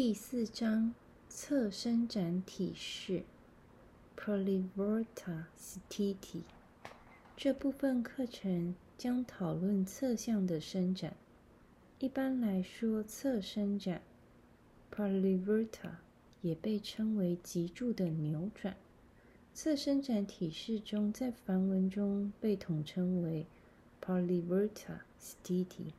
第四章侧伸展体式 （Proliverta Stiti）。这部分课程将讨论侧向的伸展。一般来说，侧伸展 （Proliverta） 也被称为脊柱的扭转。侧伸展体式中，在梵文中被统称为 Proliverta Stiti。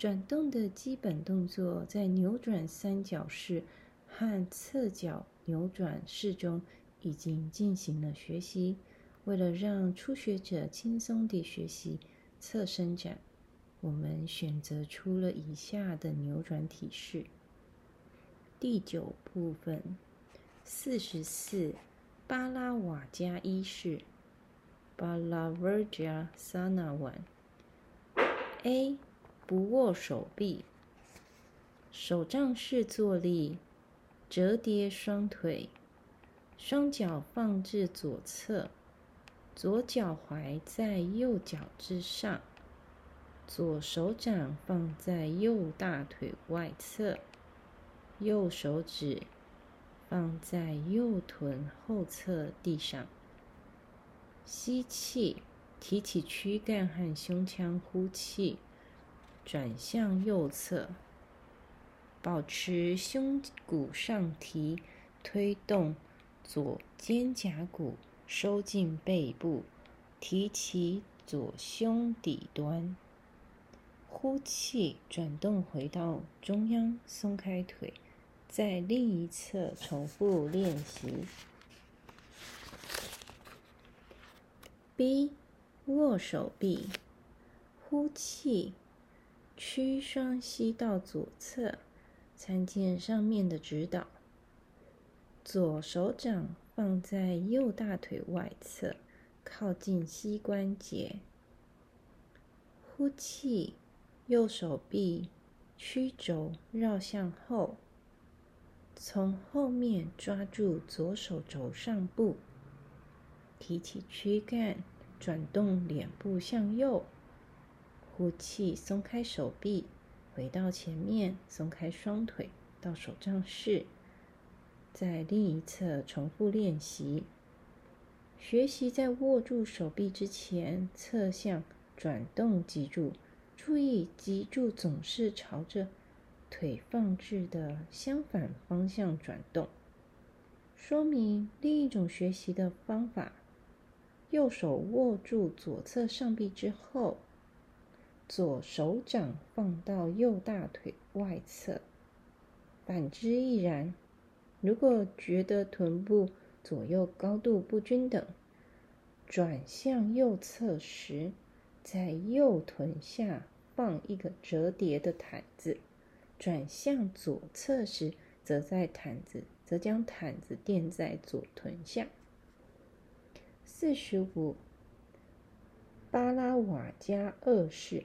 转动的基本动作，在扭转三角式和侧角扭转式中已经进行了学习。为了让初学者轻松地学习侧伸展，我们选择出了以下的扭转体式。第九部分，四十四巴拉瓦加一式，巴拉瓦加萨那碗 A。不握手臂，手杖式坐立，折叠双腿，双脚放置左侧，左脚踝在右脚之上，左手掌放在右大腿外侧，右手指放在右臀后侧地上。吸气，提起躯干和胸腔，呼气。转向右侧，保持胸骨上提，推动左肩胛骨收进背部，提起左胸底端。呼气，转动回到中央，松开腿，在另一侧重复练习。B，握手臂，呼气。屈双膝到左侧，参见上面的指导。左手掌放在右大腿外侧，靠近膝关节。呼气，右手臂曲肘绕向后，从后面抓住左手肘上部，提起躯干，转动脸部向右。呼气，松开手臂，回到前面，松开双腿，到手杖式，在另一侧重复练习。学习在握住手臂之前，侧向转动脊柱，注意脊柱总是朝着腿放置的相反方向转动。说明另一种学习的方法：右手握住左侧上臂之后。左手掌放到右大腿外侧，反之亦然。如果觉得臀部左右高度不均等，转向右侧时，在右臀下放一个折叠的毯子；转向左侧时，则在毯子则将毯子垫在左臀下。四十五，巴拉瓦加二式。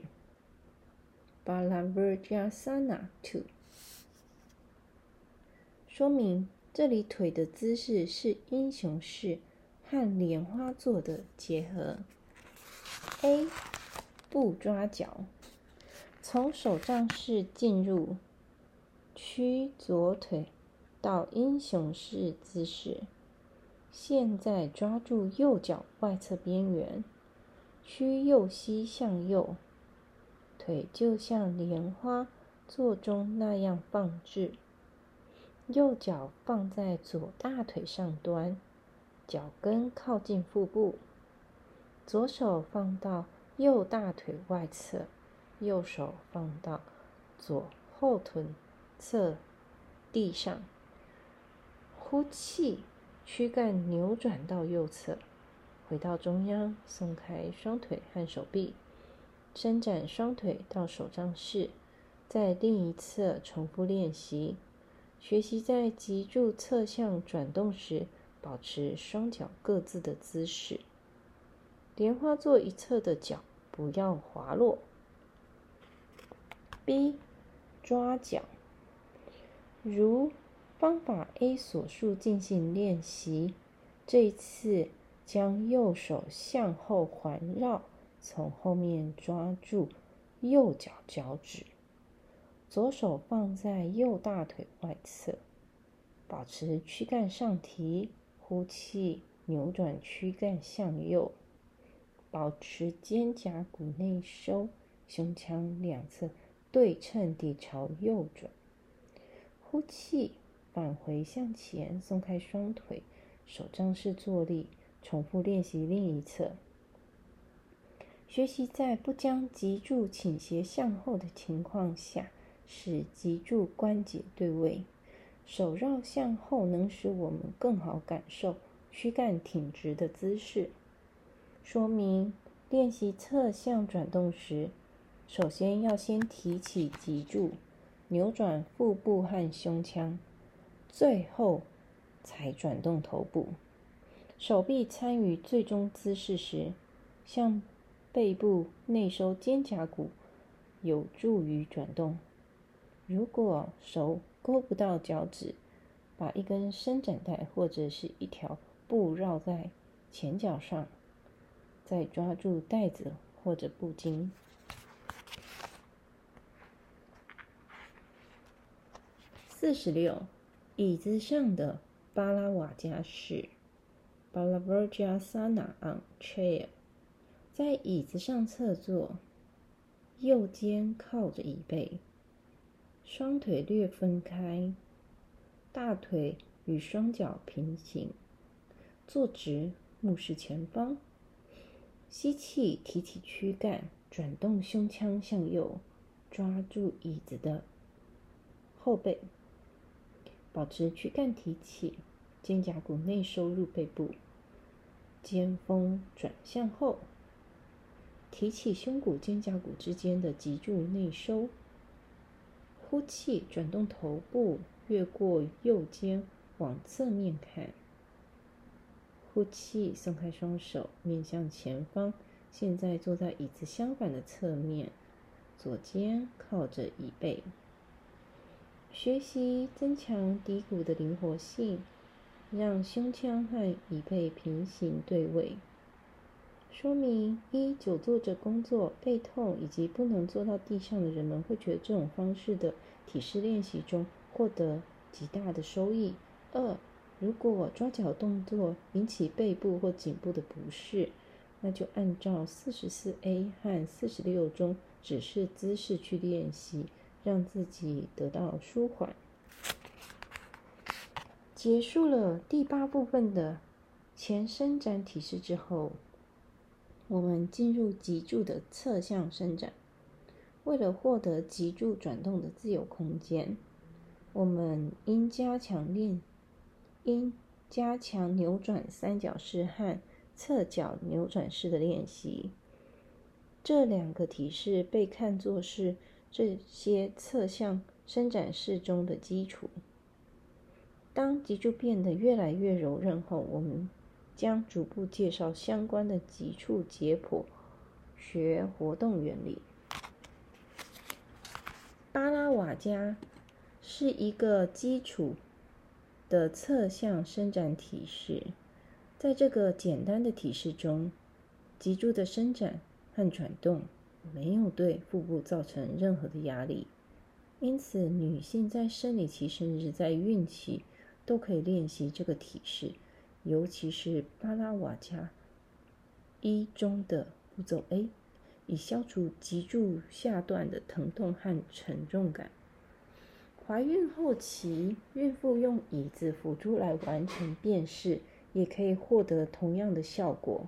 巴拉维加萨纳 two，说明这里腿的姿势是英雄式和莲花座的结合。A，不抓脚，从手杖式进入，屈左腿到英雄式姿势。现在抓住右脚外侧边缘，屈右膝向右。腿就像莲花座中那样放置，右脚放在左大腿上端，脚跟靠近腹部，左手放到右大腿外侧，右手放到左后臀侧地上。呼气，躯干扭转到右侧，回到中央，松开双腿和手臂。伸展双腿到手杖式，在另一侧重复练习。学习在脊柱侧向转动时，保持双脚各自的姿势。莲花座一侧的脚不要滑落。B，抓脚。如方法 A 所述进行练习。这次将右手向后环绕。从后面抓住右脚脚趾，左手放在右大腿外侧，保持躯干上提，呼气，扭转躯干向右，保持肩胛骨内收，胸腔两侧对称地朝右转。呼气，返回向前，松开双腿，手杖式坐立，重复练习另一侧。学习在不将脊柱倾斜向后的情况下。使脊柱关节对位，手绕向后能使我们更好感受躯干挺直的姿势。说明：练习侧向转动时，首先要先提起脊柱，扭转腹部和胸腔，最后才转动头部。手臂参与最终姿势时，向背部内收肩胛骨，有助于转动。如果手勾不到脚趾，把一根伸展带或者是一条布绕在前脚上，再抓住带子或者布巾。四十六，椅子上的巴拉瓦加式 （Balavrajasana on chair），在椅子上侧坐，右肩靠着椅背。双腿略分开，大腿与双脚平行，坐直，目视前方。吸气，提起躯干，转动胸腔向右，抓住椅子的后背，保持躯干提起，肩胛骨内收入背部，肩峰转向后，提起胸骨肩胛骨之间的脊柱内收。呼气，转动头部，越过右肩，往侧面看。呼气，松开双手，面向前方。现在坐在椅子相反的侧面，左肩靠着椅背。学习增强骶骨的灵活性，让胸腔和椅背平行对位。说明一：久坐着工作，背痛以及不能坐到地上的人们会觉得这种方式的体式练习中获得极大的收益。二：如果抓脚动作引起背部或颈部的不适，那就按照四十四 A 和四十六中指示姿势去练习，让自己得到舒缓。结束了第八部分的前伸展体式之后。我们进入脊柱的侧向伸展。为了获得脊柱转动的自由空间，我们应加强练，应加强扭转三角式和侧脚扭转式的练习。这两个体式被看作是这些侧向伸展式中的基础。当脊柱变得越来越柔韧后，我们。将逐步介绍相关的脊柱解剖学活动原理。巴拉瓦加是一个基础的侧向伸展体式，在这个简单的体式中，脊柱的伸展和转动没有对腹部造成任何的压力，因此女性在生理期甚至在孕期都可以练习这个体式。尤其是巴拉瓦加一中的步骤 A，以消除脊柱下段的疼痛和沉重感。怀孕后期，孕妇用椅子辅助来完成便式，也可以获得同样的效果。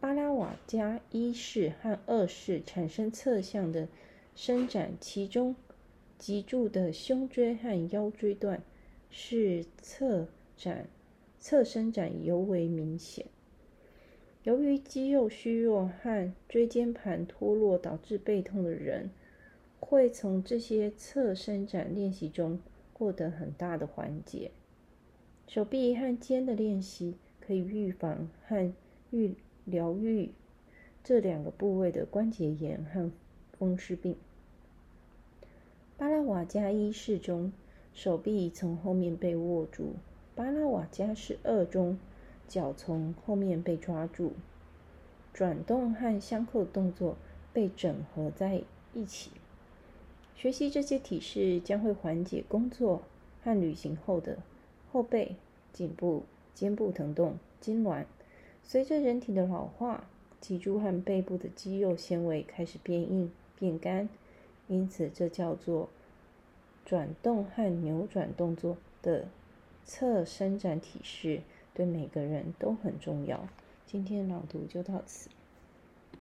巴拉瓦加一式和二式产生侧向的伸展，其中脊柱的胸椎和腰椎段是侧展。侧伸展尤为明显。由于肌肉虚弱和椎间盘脱落导致背痛的人，会从这些侧伸展练习中获得很大的缓解。手臂和肩的练习可以预防和愈疗愈这两个部位的关节炎和风湿病。巴拉瓦加一式中，手臂从后面被握住。巴拉瓦加是二中，脚从后面被抓住，转动和相扣动作被整合在一起。学习这些体式将会缓解工作和旅行后的后背、颈部、肩部疼痛、痉挛。随着人体的老化，脊柱和背部的肌肉纤维开始变硬、变干，因此这叫做转动和扭转动作的侧伸展体式，对每个人都很重要。今天朗读就到此。